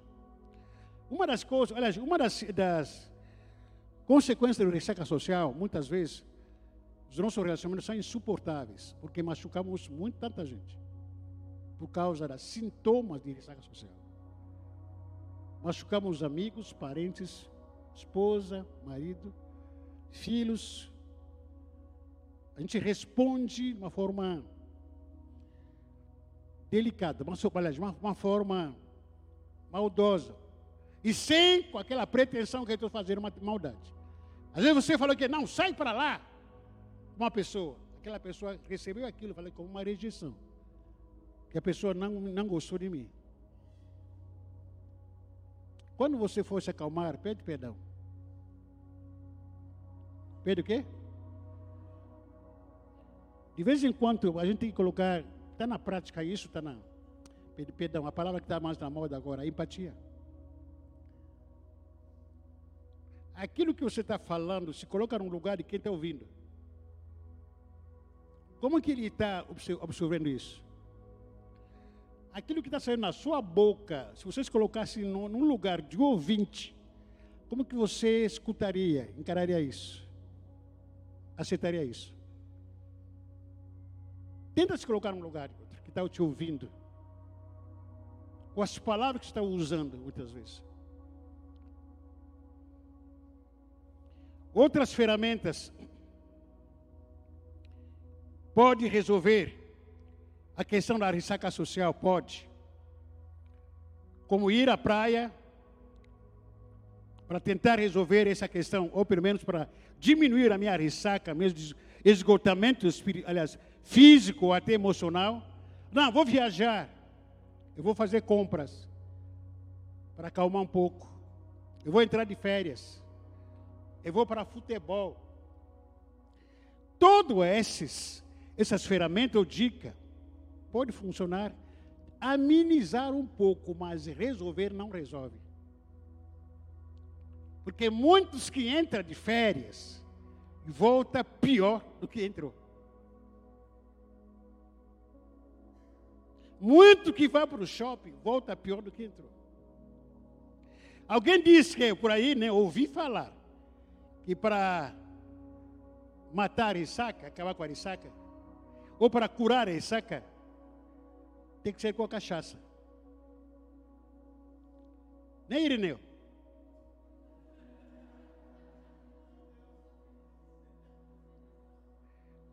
Uma das coisas, aliás, uma das, das consequências da ressaca social, muitas vezes, os nossos relacionamentos são insuportáveis, porque machucamos muito tanta gente. Por causa dos sintomas de ressaca social. Machucamos amigos, parentes, esposa, marido, filhos. A gente responde de uma forma delicada, uma, uma forma maldosa. E sem com aquela pretensão que eu estou fazendo uma maldade. Às vezes você falou que não, sai para lá uma pessoa, aquela pessoa recebeu aquilo, falei, como uma rejeição. Que a pessoa não, não gostou de mim. Quando você for se acalmar, pede perdão. Pede o quê? De vez em quando a gente tem que colocar, está na prática isso, está na. Perdão, a palavra que está mais na moda agora, empatia. Aquilo que você está falando, se coloca no lugar de quem está ouvindo. Como que ele está absorvendo isso? Aquilo que está saindo na sua boca, se vocês colocassem num lugar de ouvinte, como que você escutaria, encararia isso? Aceitaria isso? Tenta se colocar num lugar que está te ouvindo. Com as palavras que está usando, muitas vezes. Outras ferramentas Pode resolver a questão da ressaca social? Pode. Como ir à praia para tentar resolver essa questão, ou pelo menos para diminuir a minha ressaca, de esgotamento, aliás, físico até emocional. Não, vou viajar. Eu vou fazer compras para acalmar um pouco. Eu vou entrar de férias. Eu vou para futebol. Todos esses essas ferramentas ou dica pode funcionar, amenizar um pouco, mas resolver não resolve. Porque muitos que entram de férias volta pior do que entrou. Muito que vai para o shopping volta pior do que entrou. Alguém disse que por aí, né, ouvi falar que para matar a ressaca, acabar com a ressaca, ou para curar a ressaca, tem que ser com a cachaça. Nem Irineu?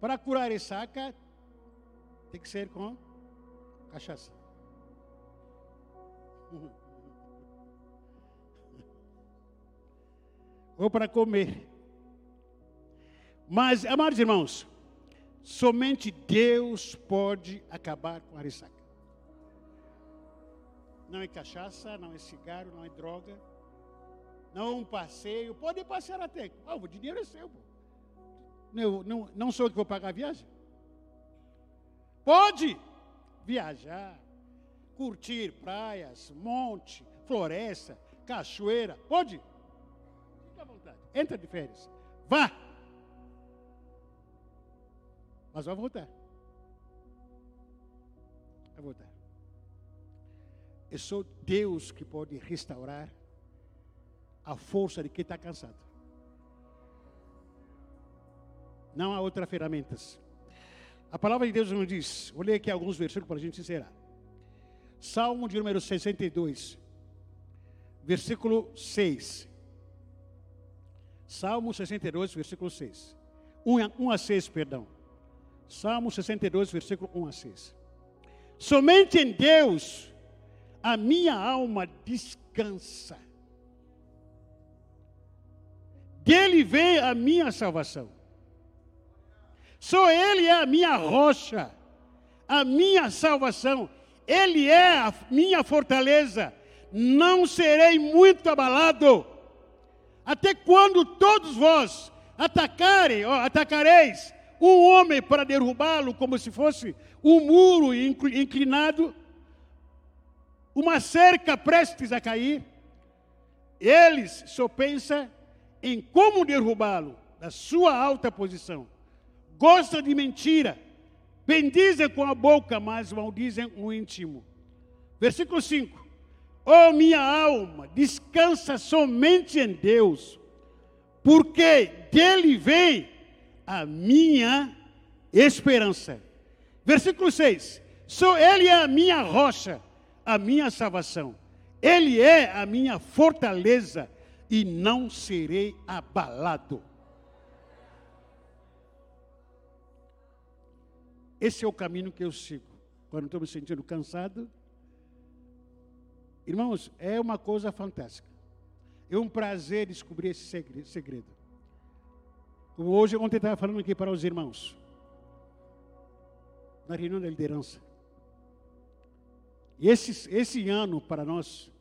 Para curar a ressaca, tem que ser com cachaça. Ou para comer. Mas, amados irmãos, somente Deus pode acabar com a ressaca. Não é cachaça, não é cigarro, não é droga, não é um passeio. Pode passear até. Ah, o dinheiro é seu. Pô. Não, não, não sou eu que vou pagar a viagem. Pode viajar, curtir praias, monte, floresta, cachoeira. Pode. Fique à vontade. Entra de férias. Vá. Mas vai voltar. Vai voltar. É só Deus que pode restaurar a força de quem está cansado. Não há outras ferramentas. A palavra de Deus nos diz, vou ler aqui alguns versículos para a gente encerrar. Salmo de número 62, versículo 6. Salmo 62, versículo 6. 1 a 6, perdão. Salmo 62, versículo 1 a 6. Somente em Deus a minha alma descansa. Dele vem a minha salvação. Só Ele é a minha rocha, a minha salvação. Ele é a minha fortaleza. Não serei muito abalado. Até quando todos vós atacarem, ó, atacareis um homem para derrubá-lo como se fosse um muro inclinado, uma cerca prestes a cair, eles só pensam em como derrubá-lo da sua alta posição. Gostam de mentira, bendizem com a boca, mas maldizem o íntimo. Versículo 5: Oh minha alma, descansa somente em Deus, porque dele vem a minha esperança. Versículo 6: Só Ele é a minha rocha a minha salvação. Ele é a minha fortaleza e não serei abalado. Esse é o caminho que eu sigo. Quando estou me sentindo cansado. Irmãos, é uma coisa fantástica. É um prazer descobrir esse segredo. Hoje, ontem estava falando aqui para os irmãos. Na reunião da liderança. E esse, esse ano, para nós,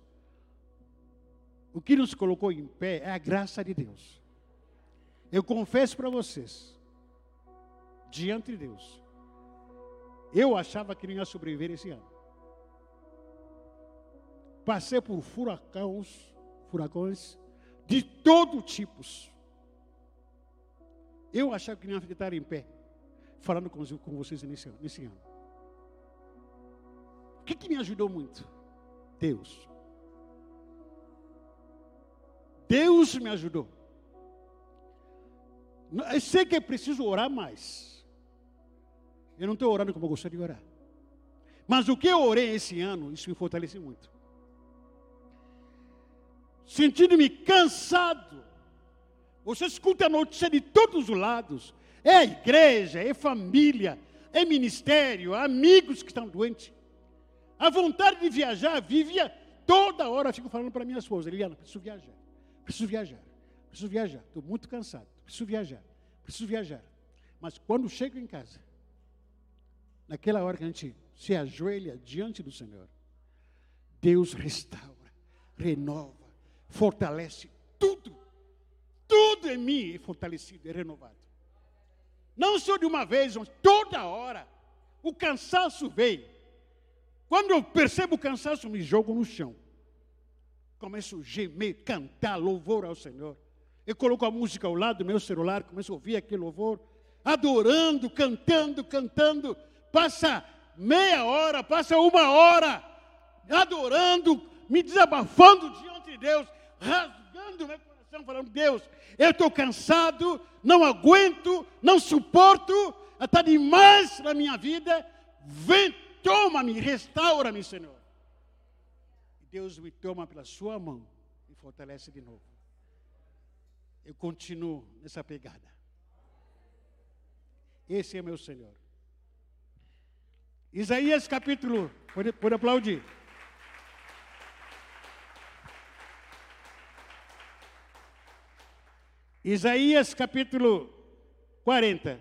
o que nos colocou em pé é a graça de Deus. Eu confesso para vocês, diante de Deus, eu achava que não ia sobreviver esse ano. Passei por furacões, furacões de todo tipos. Eu achava que não ia estar em pé, falando com, com vocês nesse, nesse ano que, que me ajudou muito? Deus. Deus me ajudou. Eu sei que é preciso orar mais. Eu não estou orando como eu gostaria de orar. Mas o que eu orei esse ano, isso me fortalece muito. Sentindo-me cansado. Você escuta a notícia de todos os lados. É a igreja, é família, é ministério, amigos que estão doentes. A vontade de viajar vivia toda hora. Eu fico falando para minha esposa, Eliana, preciso viajar, preciso viajar, preciso viajar. Estou muito cansado, preciso viajar, preciso viajar. Mas quando chego em casa, naquela hora que a gente se ajoelha diante do Senhor, Deus restaura, renova, fortalece tudo. Tudo em mim é fortalecido, é renovado. Não só de uma vez, mas toda hora. O cansaço vem, quando eu percebo o cansaço, me jogo no chão. Começo a gemer, cantar louvor ao Senhor. Eu coloco a música ao lado do meu celular, começo a ouvir aquele louvor, adorando, cantando, cantando. Passa meia hora, passa uma hora, adorando, me desabafando diante de Deus, rasgando meu coração, falando: Deus, eu estou cansado, não aguento, não suporto, está demais na minha vida. Vem Toma-me, restaura-me, Senhor. Deus me toma pela sua mão e fortalece de novo. Eu continuo nessa pegada. Esse é meu Senhor. Isaías capítulo, pode, pode aplaudir. Isaías capítulo 40.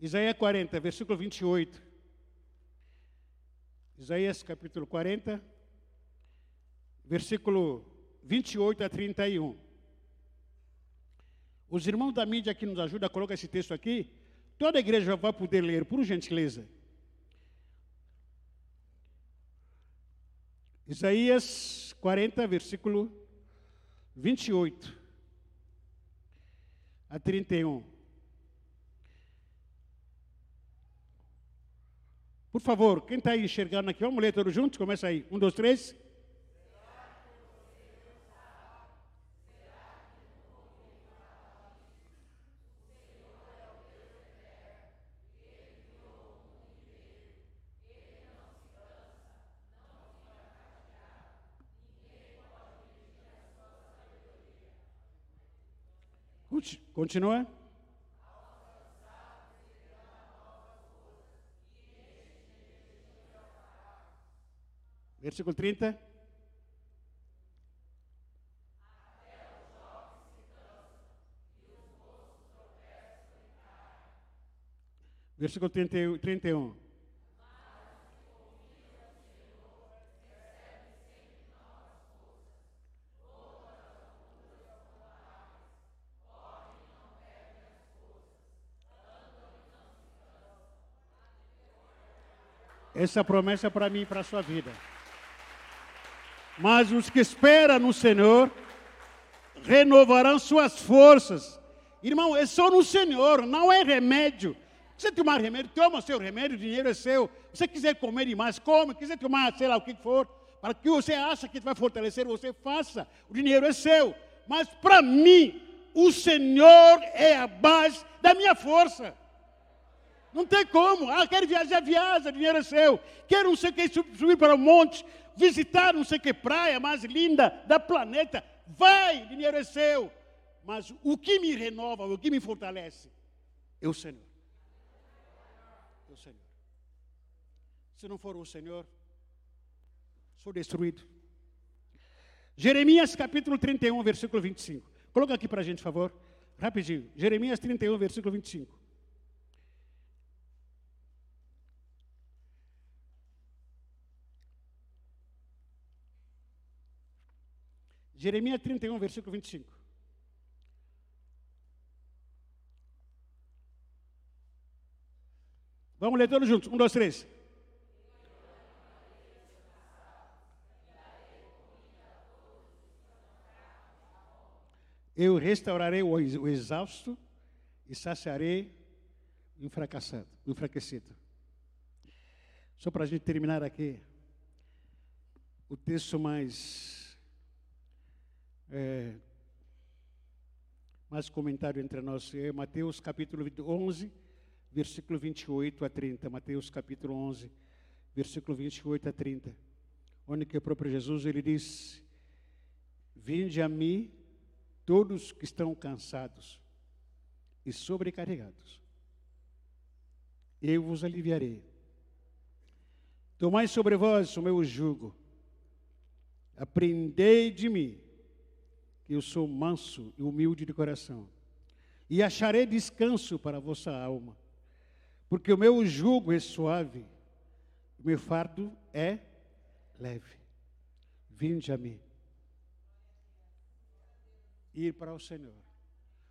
Isaías 40, versículo 28. Isaías capítulo 40, versículo 28 a 31. Os irmãos da mídia que nos ajudam a colocar esse texto aqui, toda a igreja vai poder ler, por gentileza. Isaías 40, versículo 28 a 31. Por favor, quem está enxergando aqui, vamos ler todos juntos? Começa aí. Um, dois, três. Continua. Versículo 30. Versículo 31. Essa promessa é para mim e para a sua vida. Mas os que esperam no Senhor renovarão suas forças. Irmão, é só no Senhor, não é remédio. Você tomar remédio, toma seu remédio, o dinheiro é seu. Se você quiser comer demais, come. Quiser tomar, sei lá o que for, para que você acha que vai fortalecer, você faça. O dinheiro é seu. Mas para mim, o Senhor é a base da minha força. Não tem como. Ah, quero viajar, viaja, dinheiro é seu. Quero não sei o que, subir para o monte, visitar não sei que praia mais linda da planeta. Vai, dinheiro é seu. Mas o que me renova, o que me fortalece, é o Senhor. É o Senhor. Se não for o Senhor, sou destruído. Jeremias capítulo 31, versículo 25. Coloca aqui para a gente, por favor. Rapidinho. Jeremias 31, versículo 25. Jeremias 31, versículo 25. Vamos ler todos juntos. Um, dois, três. Eu restaurarei o exausto e saciarei o fracassado, o enfraquecido. Só para a gente terminar aqui, o texto mais é, mais comentário entre nós. É Mateus capítulo 11, versículo 28 a 30. Mateus capítulo 11, versículo 28 a 30. Onde que o próprio Jesus ele diz: Vinde a mim todos que estão cansados e sobrecarregados. Eu vos aliviarei. Tomai sobre vós o meu jugo. Aprendei de mim eu sou manso e humilde de coração, e acharei descanso para a vossa alma, porque o meu jugo é suave, o meu fardo é leve. Vinde a mim. Ir para o Senhor.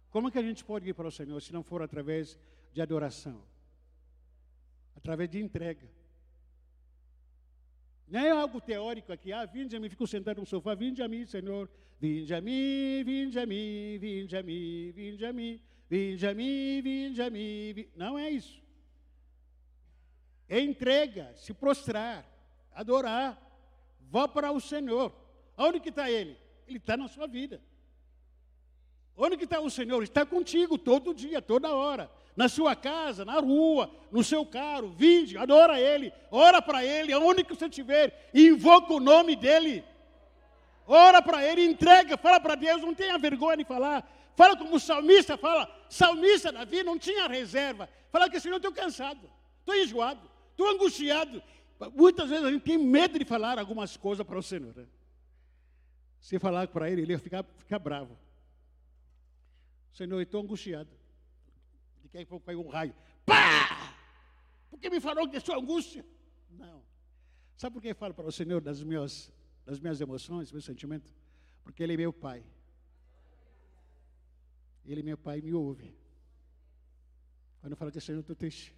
Como que a gente pode ir para o Senhor se não for através de adoração? Através de entrega. Não é algo teórico aqui, ah, vinde a mim, fico sentado no sofá, vinde a mim, Senhor, vinde a mim, vinde a mim, vinde a mim, vinde a mim, vinde a mim, vinde a mim. Não é isso. É entrega, se prostrar, adorar, vá para o Senhor. Onde que está Ele? Ele está na sua vida. Onde que está o Senhor? Está contigo todo dia, toda hora na sua casa, na rua, no seu carro, vinde, adora Ele, ora para Ele, aonde que você estiver, invoca o nome dEle, ora para Ele, entrega, fala para Deus, não tenha vergonha de falar, fala como o salmista fala, salmista Davi não tinha reserva, fala que Senhor, eu estou cansado, estou enjoado, estou angustiado, muitas vezes a gente tem medo de falar algumas coisas para o Senhor, né? se falar para Ele, ele ia ficar, ficar bravo, Senhor, eu estou angustiado, Daqui a pouco caiu um raio. Pá! Por que me falou que sua angústia? Não. Sabe por que eu falo para o Senhor das minhas, das minhas emoções, meus sentimentos? Porque Ele é meu Pai. Ele, é meu Pai, me ouve. Quando eu falo que Senhor, eu estou triste.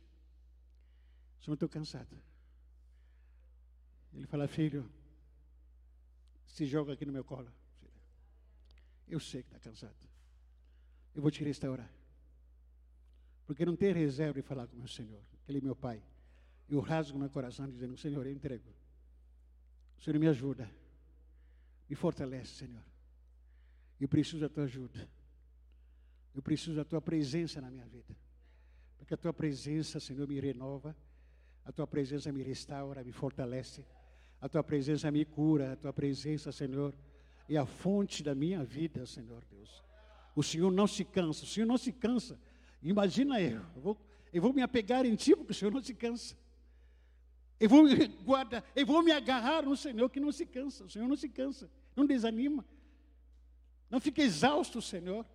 Senhor, estou cansado. Ele fala, filho, se joga aqui no meu colo. Eu sei que está cansado. Eu vou te restaurar. Porque não tem reserva de falar com meu Senhor. Ele é meu Pai. Eu rasgo meu coração dizendo, Senhor, eu entrego. Senhor me ajuda. Me fortalece, Senhor. Eu preciso da tua ajuda. Eu preciso da tua presença na minha vida. Porque a tua presença, Senhor, me renova. A tua presença me restaura, me fortalece. A tua presença me cura. A tua presença, Senhor, é a fonte da minha vida, Senhor Deus. O Senhor não se cansa. O Senhor não se cansa. Imagina eu. Eu vou, eu vou me apegar em ti, porque o Senhor não se cansa. Eu vou, guarda, eu vou me agarrar no Senhor que não se cansa. O Senhor não se cansa. Não desanima. Não fica exausto, Senhor.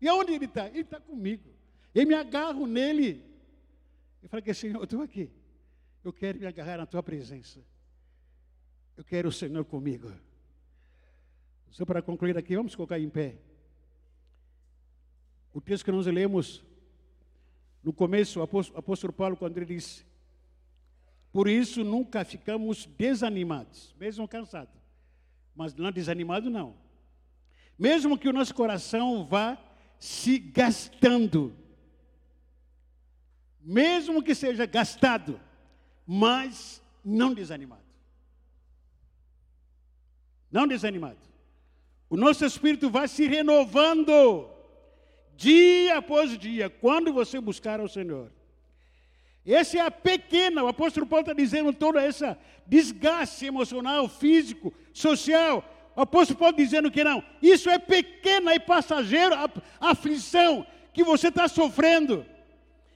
E aonde Ele está? Ele está comigo. Eu me agarro nele. Eu falei que Senhor, eu estou aqui. Eu quero me agarrar na tua presença. Eu quero o Senhor comigo. Só para concluir aqui, vamos colocar em pé. O texto que nós lemos no começo, o apóstolo, Paulo, quando ele disse: Por isso nunca ficamos desanimados, mesmo cansados. Mas não desanimado, não. Mesmo que o nosso coração vá se gastando, mesmo que seja gastado, mas não desanimado. Não desanimado. O nosso espírito vai se renovando dia após dia, quando você buscar ao Senhor. Essa é a pequena, o apóstolo Paulo está dizendo toda essa desgaste emocional, físico, social. O apóstolo Paulo dizendo que não, isso é pequena e passageiro a, a aflição que você está sofrendo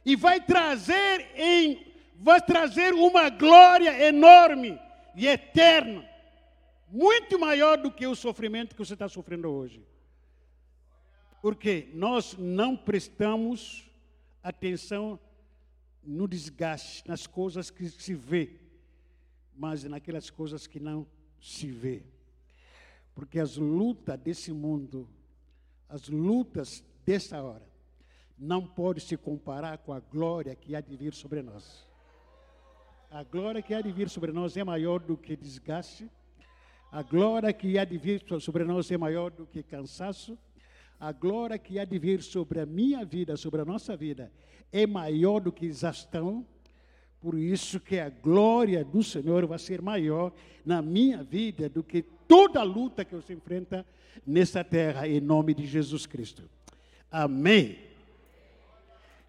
e vai trazer em vai trazer uma glória enorme e eterna, muito maior do que o sofrimento que você está sofrendo hoje. Porque nós não prestamos atenção no desgaste, nas coisas que se vê, mas naquelas coisas que não se vê. Porque as lutas desse mundo, as lutas dessa hora, não pode se comparar com a glória que há de vir sobre nós. A glória que há de vir sobre nós é maior do que desgaste. A glória que há de vir sobre nós é maior do que cansaço. A glória que há de vir sobre a minha vida, sobre a nossa vida, é maior do que exaustão. Por isso que a glória do Senhor vai ser maior na minha vida do que toda a luta que você enfrenta nessa terra, em nome de Jesus Cristo. Amém.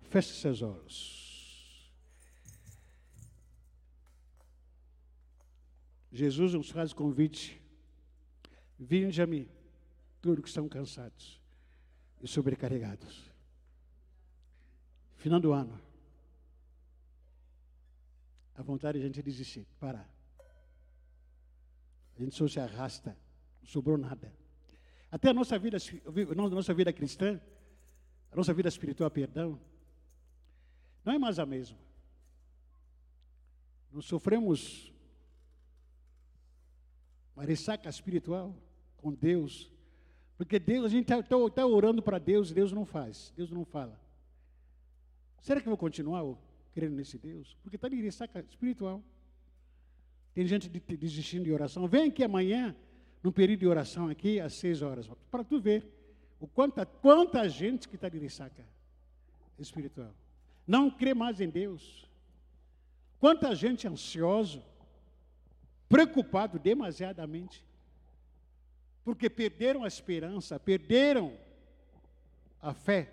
Feche seus olhos. Jesus nos faz convite. Vinde a mim, todos que estão cansados e sobrecarregados. Final do ano. A vontade de a gente desistir, parar. A gente só se arrasta, não sobrou nada. Até a nossa vida, a nossa vida cristã, a nossa vida espiritual, perdão, não é mais a mesma. Nós sofremos uma ressaca espiritual com Deus. Porque Deus, a gente está tá, tá orando para Deus, Deus não faz, Deus não fala. Será que eu vou continuar crendo nesse Deus? Porque está de ressaca espiritual. Tem gente desistindo de oração. Vem aqui amanhã, num período de oração aqui, às seis horas, para tu ver o quanta, quanta gente que está de ressaca espiritual não crê mais em Deus. Quanta gente ansioso, preocupado demasiadamente, porque perderam a esperança, perderam a fé.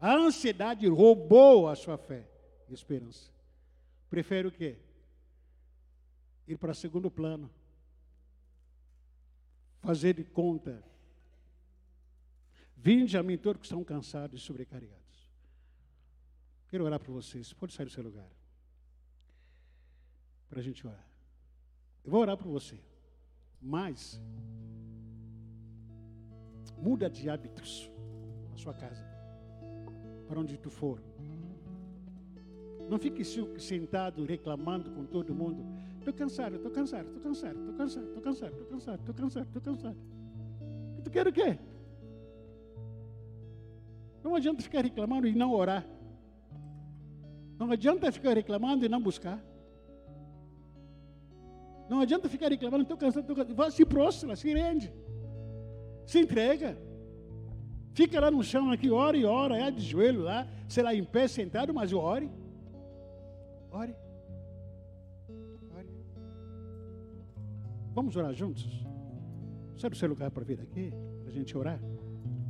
A ansiedade roubou a sua fé e esperança. Prefere o quê? Ir para segundo plano. Fazer de conta. Vinde a mim todos que estão cansados e sobrecarregados. Quero orar por vocês. Pode sair do seu lugar. Para a gente orar. Eu vou orar por você. Mas, muda de hábitos na sua casa. para onde tu for. Não fique sentado reclamando com todo mundo. Estou cansado, estou cansado, estou cansado, estou cansado, estou cansado, estou cansado, estou cansado, estou cansado. E tu quer o quê? Não adianta ficar reclamando e não orar. Não adianta ficar reclamando e não buscar. Não adianta ficar reclamando, estou cansado, estou cansado. Vá, se prostra, se rende. Se entrega. Fica lá no chão aqui, ora e ora, é de joelho lá, sei lá, em pé, sentado, mas ore. Ore. Ore. Vamos orar juntos? Sabe o seu lugar para vir aqui? Para a gente orar?